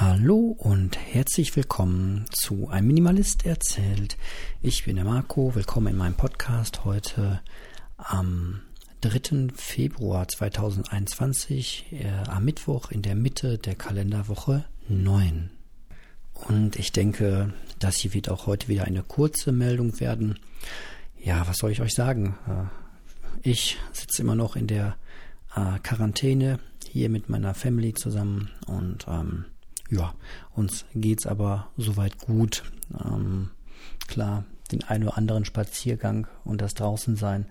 Hallo und herzlich willkommen zu Ein Minimalist erzählt. Ich bin der Marco, willkommen in meinem Podcast heute am 3. Februar 2021, äh, am Mittwoch in der Mitte der Kalenderwoche 9. Und ich denke, das hier wird auch heute wieder eine kurze Meldung werden. Ja, was soll ich euch sagen? Äh, ich sitze immer noch in der äh, Quarantäne hier mit meiner Family zusammen und ähm, ja, uns geht's aber soweit gut. Ähm, klar, den einen oder anderen Spaziergang und das Draußensein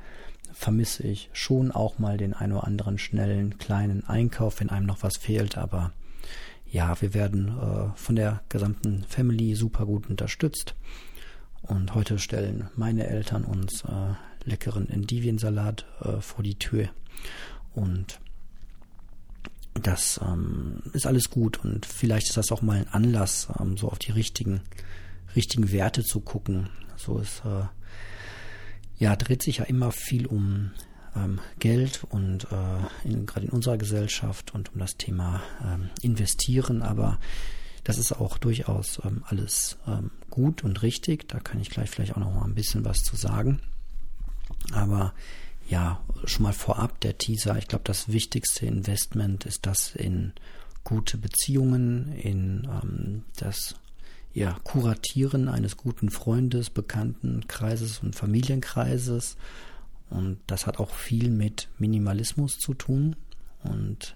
vermisse ich schon auch mal den einen oder anderen schnellen kleinen Einkauf, wenn einem noch was fehlt, aber ja, wir werden äh, von der gesamten Family super gut unterstützt. Und heute stellen meine Eltern uns äh, leckeren Endiviensalat äh, vor die Tür. Und das ähm, ist alles gut und vielleicht ist das auch mal ein Anlass, ähm, so auf die richtigen, richtigen Werte zu gucken. So ist, äh, ja, dreht sich ja immer viel um ähm, Geld und äh, gerade in unserer Gesellschaft und um das Thema ähm, Investieren, aber das ist auch durchaus ähm, alles ähm, gut und richtig. Da kann ich gleich vielleicht auch noch mal ein bisschen was zu sagen. Aber ja, schon mal vorab der Teaser. Ich glaube, das wichtigste Investment ist das in gute Beziehungen, in ähm, das ja, Kuratieren eines guten Freundes, Bekanntenkreises und Familienkreises. Und das hat auch viel mit Minimalismus zu tun. Und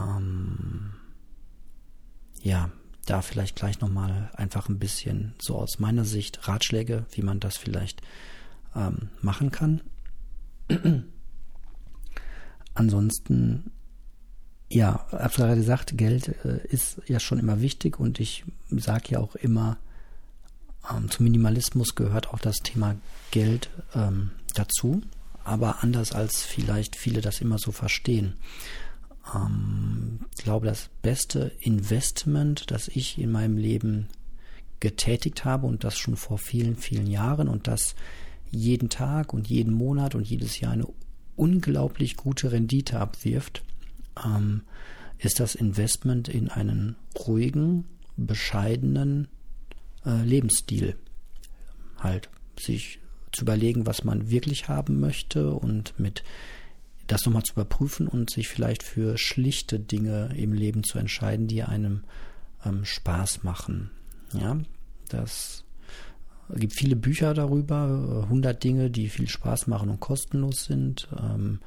ähm, ja, da vielleicht gleich nochmal einfach ein bisschen so aus meiner Sicht Ratschläge, wie man das vielleicht ähm, machen kann. Ansonsten, ja, habe gerade gesagt, Geld äh, ist ja schon immer wichtig und ich sage ja auch immer, ähm, zum Minimalismus gehört auch das Thema Geld ähm, dazu, aber anders als vielleicht viele das immer so verstehen. Ähm, ich glaube, das beste Investment, das ich in meinem Leben getätigt habe und das schon vor vielen, vielen Jahren und das jeden Tag und jeden Monat und jedes Jahr eine unglaublich gute Rendite abwirft, ähm, ist das Investment in einen ruhigen, bescheidenen äh, Lebensstil. Halt sich zu überlegen, was man wirklich haben möchte und mit das nochmal zu überprüfen und sich vielleicht für schlichte Dinge im Leben zu entscheiden, die einem ähm, Spaß machen. Ja, das es gibt viele Bücher darüber, 100 Dinge, die viel Spaß machen und kostenlos sind. Ähm,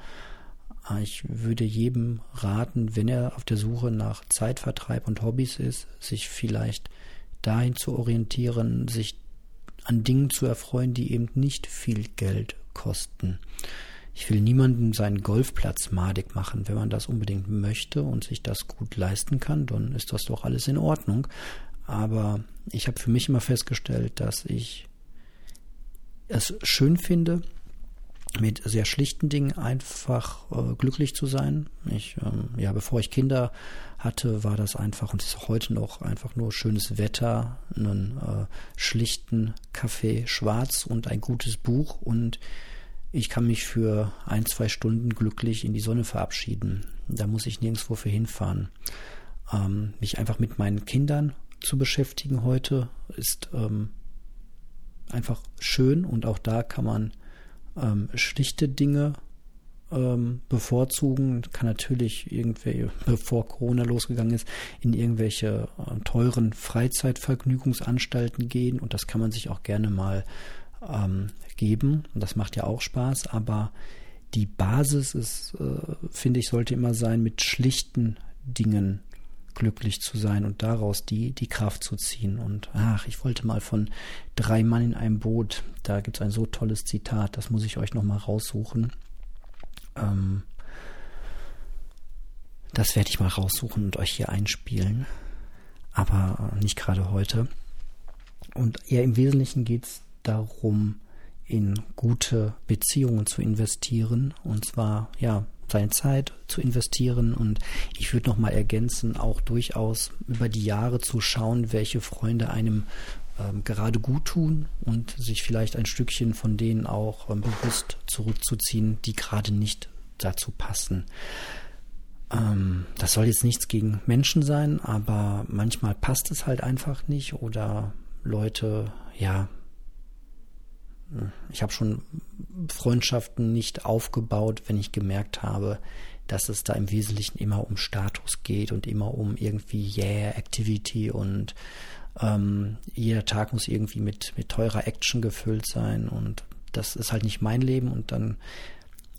ich würde jedem raten, wenn er auf der Suche nach Zeitvertreib und Hobbys ist, sich vielleicht dahin zu orientieren, sich an Dingen zu erfreuen, die eben nicht viel Geld kosten. Ich will niemandem seinen Golfplatz madig machen. Wenn man das unbedingt möchte und sich das gut leisten kann, dann ist das doch alles in Ordnung. Aber ich habe für mich immer festgestellt, dass ich es schön finde, mit sehr schlichten Dingen einfach äh, glücklich zu sein. Ich, ähm, ja, bevor ich Kinder hatte, war das einfach und ist heute noch einfach nur schönes Wetter, einen äh, schlichten Kaffee schwarz und ein gutes Buch und ich kann mich für ein, zwei Stunden glücklich in die Sonne verabschieden. Da muss ich nirgendwo für hinfahren. Ähm, mich einfach mit meinen Kindern zu beschäftigen heute ist ähm, einfach schön und auch da kann man ähm, schlichte Dinge ähm, bevorzugen. Kann natürlich irgendwie, bevor Corona losgegangen ist, in irgendwelche äh, teuren Freizeitvergnügungsanstalten gehen und das kann man sich auch gerne mal ähm, geben und das macht ja auch Spaß, aber die Basis ist, äh, finde ich, sollte immer sein, mit schlichten Dingen glücklich zu sein und daraus die, die Kraft zu ziehen. Und ach, ich wollte mal von drei Mann in einem Boot, da gibt es ein so tolles Zitat, das muss ich euch nochmal raussuchen. Ähm, das werde ich mal raussuchen und euch hier einspielen. Aber nicht gerade heute. Und ja, im Wesentlichen geht es darum, in gute Beziehungen zu investieren. Und zwar, ja, seine Zeit zu investieren und ich würde noch mal ergänzen, auch durchaus über die Jahre zu schauen, welche Freunde einem ähm, gerade gut tun und sich vielleicht ein Stückchen von denen auch ähm, bewusst zurückzuziehen, die gerade nicht dazu passen. ähm, das soll jetzt nichts gegen Menschen sein, aber manchmal passt es halt einfach nicht oder Leute, ja, ich habe schon Freundschaften nicht aufgebaut, wenn ich gemerkt habe, dass es da im Wesentlichen immer um Status geht und immer um irgendwie Yeah, Activity und ähm, jeder Tag muss irgendwie mit, mit teurer Action gefüllt sein und das ist halt nicht mein Leben und dann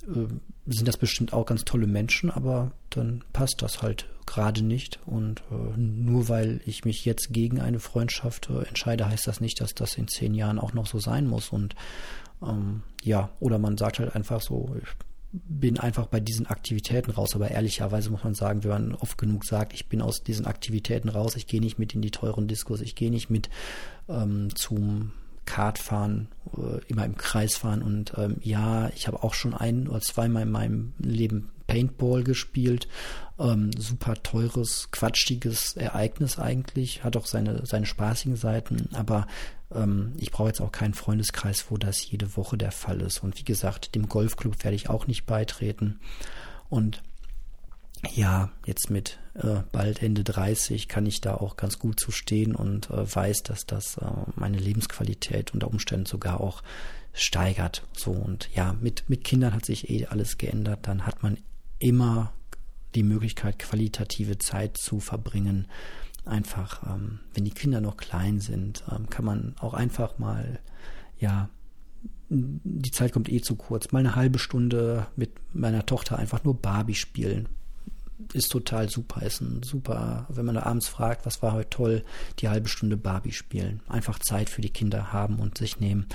äh, sind das bestimmt auch ganz tolle Menschen, aber dann passt das halt gerade nicht. Und äh, nur weil ich mich jetzt gegen eine Freundschaft äh, entscheide, heißt das nicht, dass das in zehn Jahren auch noch so sein muss. Und ähm, ja, oder man sagt halt einfach so, ich bin einfach bei diesen Aktivitäten raus. Aber ehrlicherweise muss man sagen, wenn man oft genug sagt, ich bin aus diesen Aktivitäten raus, ich gehe nicht mit in die teuren Diskos, ich gehe nicht mit ähm, zum Kart fahren, äh, immer im Kreis fahren und ähm, ja, ich habe auch schon ein oder zweimal in meinem Leben Paintball gespielt. Ähm, super teures, quatschiges Ereignis eigentlich, hat auch seine, seine spaßigen Seiten, aber ähm, ich brauche jetzt auch keinen Freundeskreis, wo das jede Woche der Fall ist. Und wie gesagt, dem Golfclub werde ich auch nicht beitreten. Und ja, jetzt mit äh, bald Ende 30 kann ich da auch ganz gut zu stehen und äh, weiß, dass das äh, meine Lebensqualität unter Umständen sogar auch steigert. So und ja, mit, mit Kindern hat sich eh alles geändert. Dann hat man immer die Möglichkeit, qualitative Zeit zu verbringen. Einfach, ähm, wenn die Kinder noch klein sind, ähm, kann man auch einfach mal, ja, die Zeit kommt eh zu kurz, mal eine halbe Stunde mit meiner Tochter einfach nur Barbie spielen ist total super. Ist ein super, wenn man da abends fragt, was war heute toll, die halbe Stunde Barbie spielen. Einfach Zeit für die Kinder haben und sich nehmen.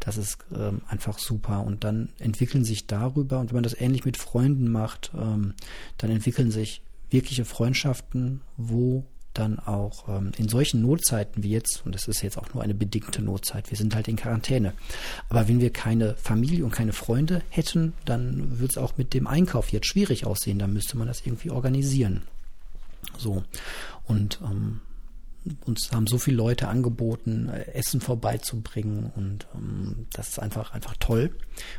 Das ist ähm, einfach super. Und dann entwickeln sich darüber, und wenn man das ähnlich mit Freunden macht, ähm, dann entwickeln sich wirkliche Freundschaften, wo dann auch ähm, in solchen Notzeiten wie jetzt, und das ist jetzt auch nur eine bedingte Notzeit, wir sind halt in Quarantäne. Aber wenn wir keine Familie und keine Freunde hätten, dann wird es auch mit dem Einkauf jetzt schwierig aussehen. Da müsste man das irgendwie organisieren. So. Und ähm, uns haben so viele Leute angeboten, äh, Essen vorbeizubringen und ähm, das ist einfach, einfach toll.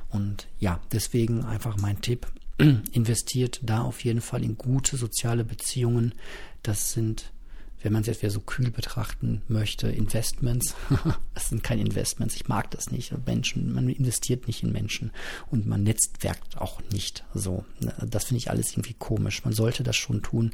Und ja, deswegen einfach mein Tipp, investiert da auf jeden Fall in gute soziale Beziehungen. Das sind wenn man es jetzt wieder so kühl betrachten möchte, Investments. das sind keine Investments. Ich mag das nicht. Menschen, man investiert nicht in Menschen und man netzwerkt auch nicht so. Das finde ich alles irgendwie komisch. Man sollte das schon tun,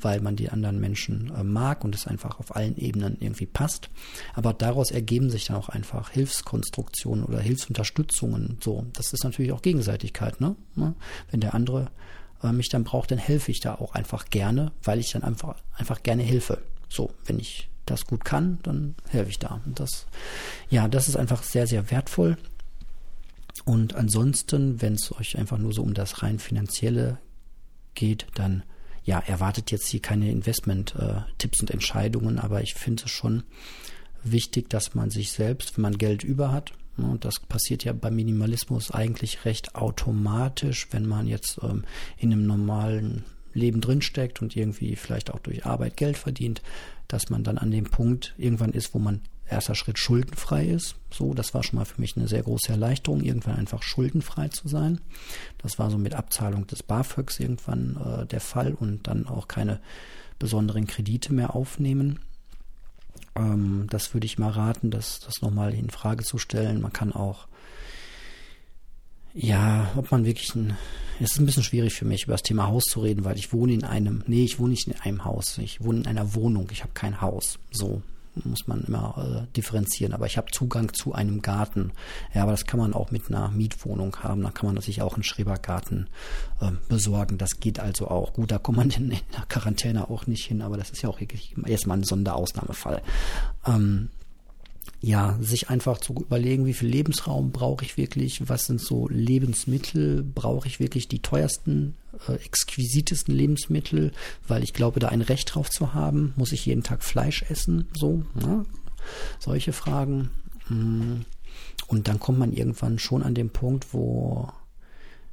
weil man die anderen Menschen äh, mag und es einfach auf allen Ebenen irgendwie passt. Aber daraus ergeben sich dann auch einfach Hilfskonstruktionen oder Hilfsunterstützungen. So, das ist natürlich auch Gegenseitigkeit. Ne? Wenn der andere äh, mich dann braucht, dann helfe ich da auch einfach gerne, weil ich dann einfach, einfach gerne helfe. So, wenn ich das gut kann, dann helfe ich da. Und das, ja, das ist einfach sehr, sehr wertvoll. Und ansonsten, wenn es euch einfach nur so um das rein finanzielle geht, dann ja, erwartet jetzt hier keine Investment-Tipps äh, und Entscheidungen, aber ich finde es schon wichtig, dass man sich selbst, wenn man Geld über hat, ne, und das passiert ja beim Minimalismus eigentlich recht automatisch, wenn man jetzt ähm, in einem normalen Leben drinsteckt und irgendwie vielleicht auch durch Arbeit Geld verdient, dass man dann an dem Punkt irgendwann ist, wo man erster Schritt schuldenfrei ist. So, das war schon mal für mich eine sehr große Erleichterung, irgendwann einfach schuldenfrei zu sein. Das war so mit Abzahlung des BAföGs irgendwann äh, der Fall und dann auch keine besonderen Kredite mehr aufnehmen. Ähm, das würde ich mal raten, das, das nochmal in Frage zu stellen. Man kann auch ja, ob man wirklich ein, es ist ein bisschen schwierig für mich, über das Thema Haus zu reden, weil ich wohne in einem, nee, ich wohne nicht in einem Haus, ich wohne in einer Wohnung, ich habe kein Haus, so muss man immer äh, differenzieren, aber ich habe Zugang zu einem Garten. Ja, aber das kann man auch mit einer Mietwohnung haben, da kann man sich auch einen Schrebergarten äh, besorgen, das geht also auch. Gut, da kommt man in, in der Quarantäne auch nicht hin, aber das ist ja auch wirklich erstmal ein Sonderausnahmefall. Ähm, ja, sich einfach zu überlegen, wie viel Lebensraum brauche ich wirklich, was sind so Lebensmittel, brauche ich wirklich die teuersten, äh, exquisitesten Lebensmittel, weil ich glaube, da ein Recht drauf zu haben, muss ich jeden Tag Fleisch essen, so, ne? solche Fragen. Mm. Und dann kommt man irgendwann schon an den Punkt, wo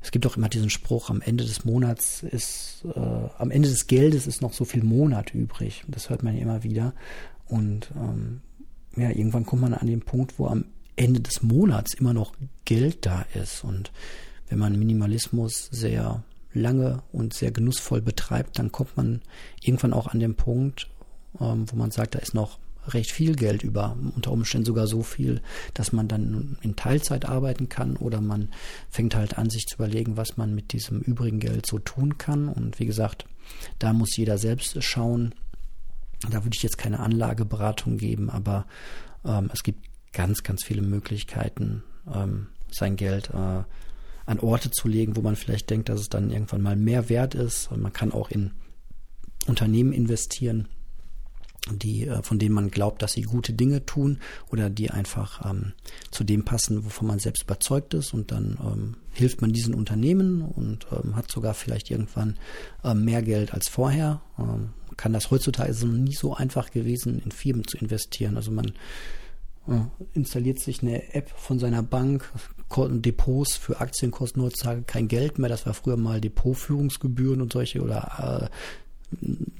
es gibt auch immer diesen Spruch, am Ende des Monats ist, äh, am Ende des Geldes ist noch so viel Monat übrig. Das hört man ja immer wieder. Und ähm, ja, irgendwann kommt man an den Punkt, wo am Ende des Monats immer noch Geld da ist. Und wenn man Minimalismus sehr lange und sehr genussvoll betreibt, dann kommt man irgendwann auch an den Punkt, ähm, wo man sagt, da ist noch recht viel Geld über, unter Umständen sogar so viel, dass man dann in Teilzeit arbeiten kann oder man fängt halt an, sich zu überlegen, was man mit diesem übrigen Geld so tun kann. Und wie gesagt, da muss jeder selbst schauen. Da würde ich jetzt keine Anlageberatung geben, aber ähm, es gibt ganz, ganz viele Möglichkeiten, ähm, sein Geld äh, an Orte zu legen, wo man vielleicht denkt, dass es dann irgendwann mal mehr wert ist. Und man kann auch in Unternehmen investieren, die, äh, von denen man glaubt, dass sie gute Dinge tun oder die einfach ähm, zu dem passen, wovon man selbst überzeugt ist. Und dann ähm, hilft man diesen Unternehmen und ähm, hat sogar vielleicht irgendwann ähm, mehr Geld als vorher. Ähm, kann das heutzutage ist es nie so einfach gewesen, in Firmen zu investieren. Also man äh, installiert sich eine App von seiner Bank, Depots für Aktien kosten heutzutage kein Geld mehr. Das war früher mal Depotführungsgebühren und solche oder äh,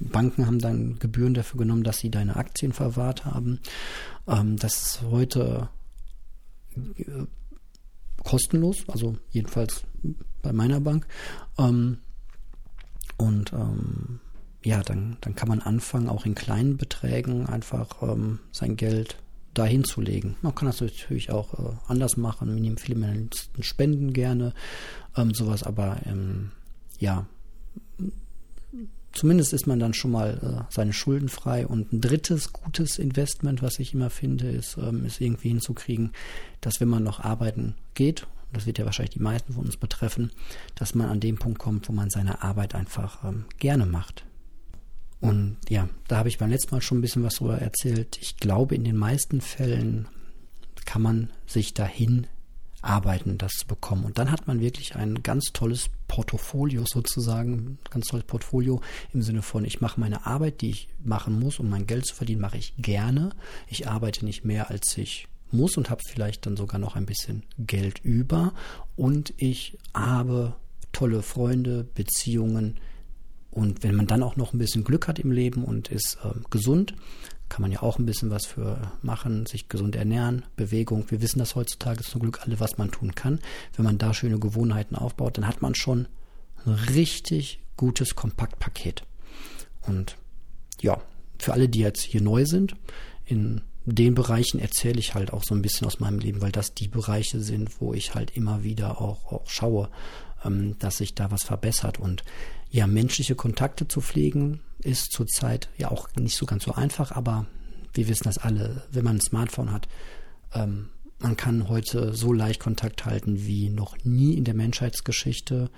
Banken haben dann Gebühren dafür genommen, dass sie deine Aktien verwahrt haben. Ähm, das ist heute äh, kostenlos, also jedenfalls bei meiner Bank. Ähm, und ähm, ja, dann, dann kann man anfangen, auch in kleinen Beträgen einfach ähm, sein Geld dahin zu legen. Man kann das natürlich auch äh, anders machen. Wir nehmen viele Menschen Spenden gerne, ähm, sowas, aber ähm, ja, zumindest ist man dann schon mal äh, seine Schulden frei. Und ein drittes gutes Investment, was ich immer finde, ist, ähm, ist irgendwie hinzukriegen, dass wenn man noch arbeiten geht, das wird ja wahrscheinlich die meisten von uns betreffen, dass man an dem Punkt kommt, wo man seine Arbeit einfach ähm, gerne macht. Und ja, da habe ich beim letzten Mal schon ein bisschen was drüber erzählt. Ich glaube, in den meisten Fällen kann man sich dahin arbeiten, das zu bekommen. Und dann hat man wirklich ein ganz tolles Portfolio sozusagen, ganz tolles Portfolio im Sinne von, ich mache meine Arbeit, die ich machen muss, um mein Geld zu verdienen, mache ich gerne. Ich arbeite nicht mehr, als ich muss und habe vielleicht dann sogar noch ein bisschen Geld über. Und ich habe tolle Freunde, Beziehungen, und wenn man dann auch noch ein bisschen Glück hat im Leben und ist äh, gesund, kann man ja auch ein bisschen was für machen, sich gesund ernähren, Bewegung. Wir wissen das heutzutage zum Glück alle, was man tun kann. Wenn man da schöne Gewohnheiten aufbaut, dann hat man schon ein richtig gutes Kompaktpaket. Und ja, für alle, die jetzt hier neu sind, in den Bereichen erzähle ich halt auch so ein bisschen aus meinem Leben, weil das die Bereiche sind, wo ich halt immer wieder auch, auch schaue, dass sich da was verbessert. Und ja, menschliche Kontakte zu pflegen ist zurzeit ja auch nicht so ganz so einfach, aber wir wissen das alle, wenn man ein Smartphone hat, ähm, man kann heute so leicht Kontakt halten wie noch nie in der Menschheitsgeschichte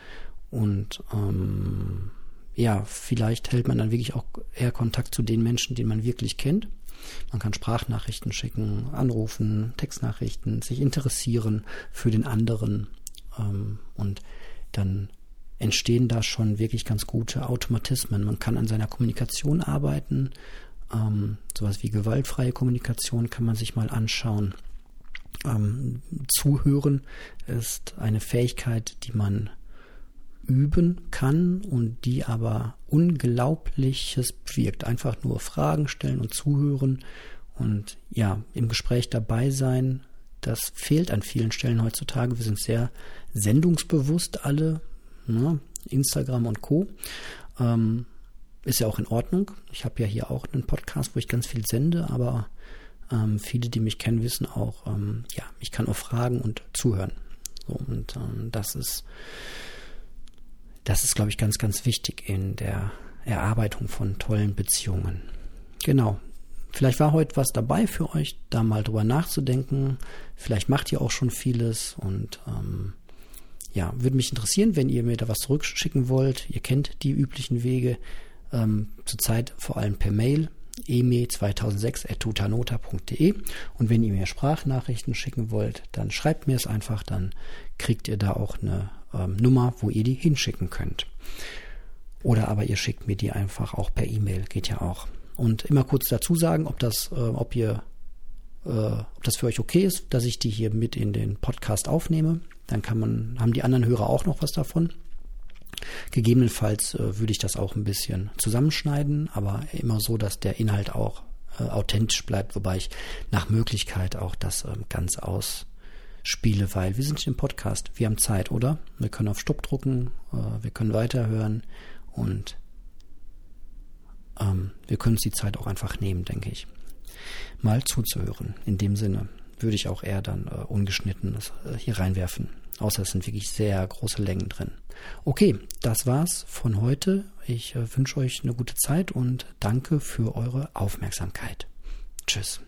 und ähm, ja, vielleicht hält man dann wirklich auch eher Kontakt zu den Menschen, die man wirklich kennt. Man kann Sprachnachrichten schicken, anrufen, Textnachrichten, sich interessieren für den anderen ähm, und dann entstehen da schon wirklich ganz gute Automatismen. Man kann an seiner Kommunikation arbeiten. Ähm, sowas wie gewaltfreie Kommunikation kann man sich mal anschauen. Ähm, Zuhören ist eine Fähigkeit, die man üben kann und die aber Unglaubliches wirkt. Einfach nur Fragen stellen und zuhören und ja, im Gespräch dabei sein. Das fehlt an vielen Stellen heutzutage. Wir sind sehr sendungsbewusst alle ne? Instagram und Co. Ähm, ist ja auch in Ordnung. Ich habe ja hier auch einen Podcast, wo ich ganz viel sende, aber ähm, viele, die mich kennen, wissen auch, ähm, ja, ich kann auch fragen und zuhören. So, und ähm, das ist, das ist, glaube ich, ganz, ganz wichtig in der Erarbeitung von tollen Beziehungen. Genau. Vielleicht war heute was dabei für euch, da mal drüber nachzudenken. Vielleicht macht ihr auch schon vieles und ähm, ja, würde mich interessieren, wenn ihr mir da was zurückschicken wollt. Ihr kennt die üblichen Wege. Ähm, zurzeit vor allem per Mail eme2006.tutanota.de und wenn ihr mir Sprachnachrichten schicken wollt, dann schreibt mir es einfach, dann kriegt ihr da auch eine ähm, Nummer, wo ihr die hinschicken könnt. Oder aber ihr schickt mir die einfach auch per E-Mail, geht ja auch. Und immer kurz dazu sagen, ob das, äh, ob ihr, äh, ob das für euch okay ist, dass ich die hier mit in den Podcast aufnehme. Dann kann man, haben die anderen Hörer auch noch was davon. Gegebenenfalls äh, würde ich das auch ein bisschen zusammenschneiden, aber immer so, dass der Inhalt auch äh, authentisch bleibt, wobei ich nach Möglichkeit auch das äh, ganz aus spiele, weil wir sind im Podcast, wir haben Zeit, oder? Wir können auf Stopp drucken, äh, wir können weiterhören und ähm, wir können uns die Zeit auch einfach nehmen, denke ich. Mal zuzuhören. In dem Sinne würde ich auch eher dann äh, ungeschnitten das, äh, hier reinwerfen. Außer es sind wirklich sehr große Längen drin. Okay, das war's von heute. Ich äh, wünsche euch eine gute Zeit und danke für eure Aufmerksamkeit. Tschüss.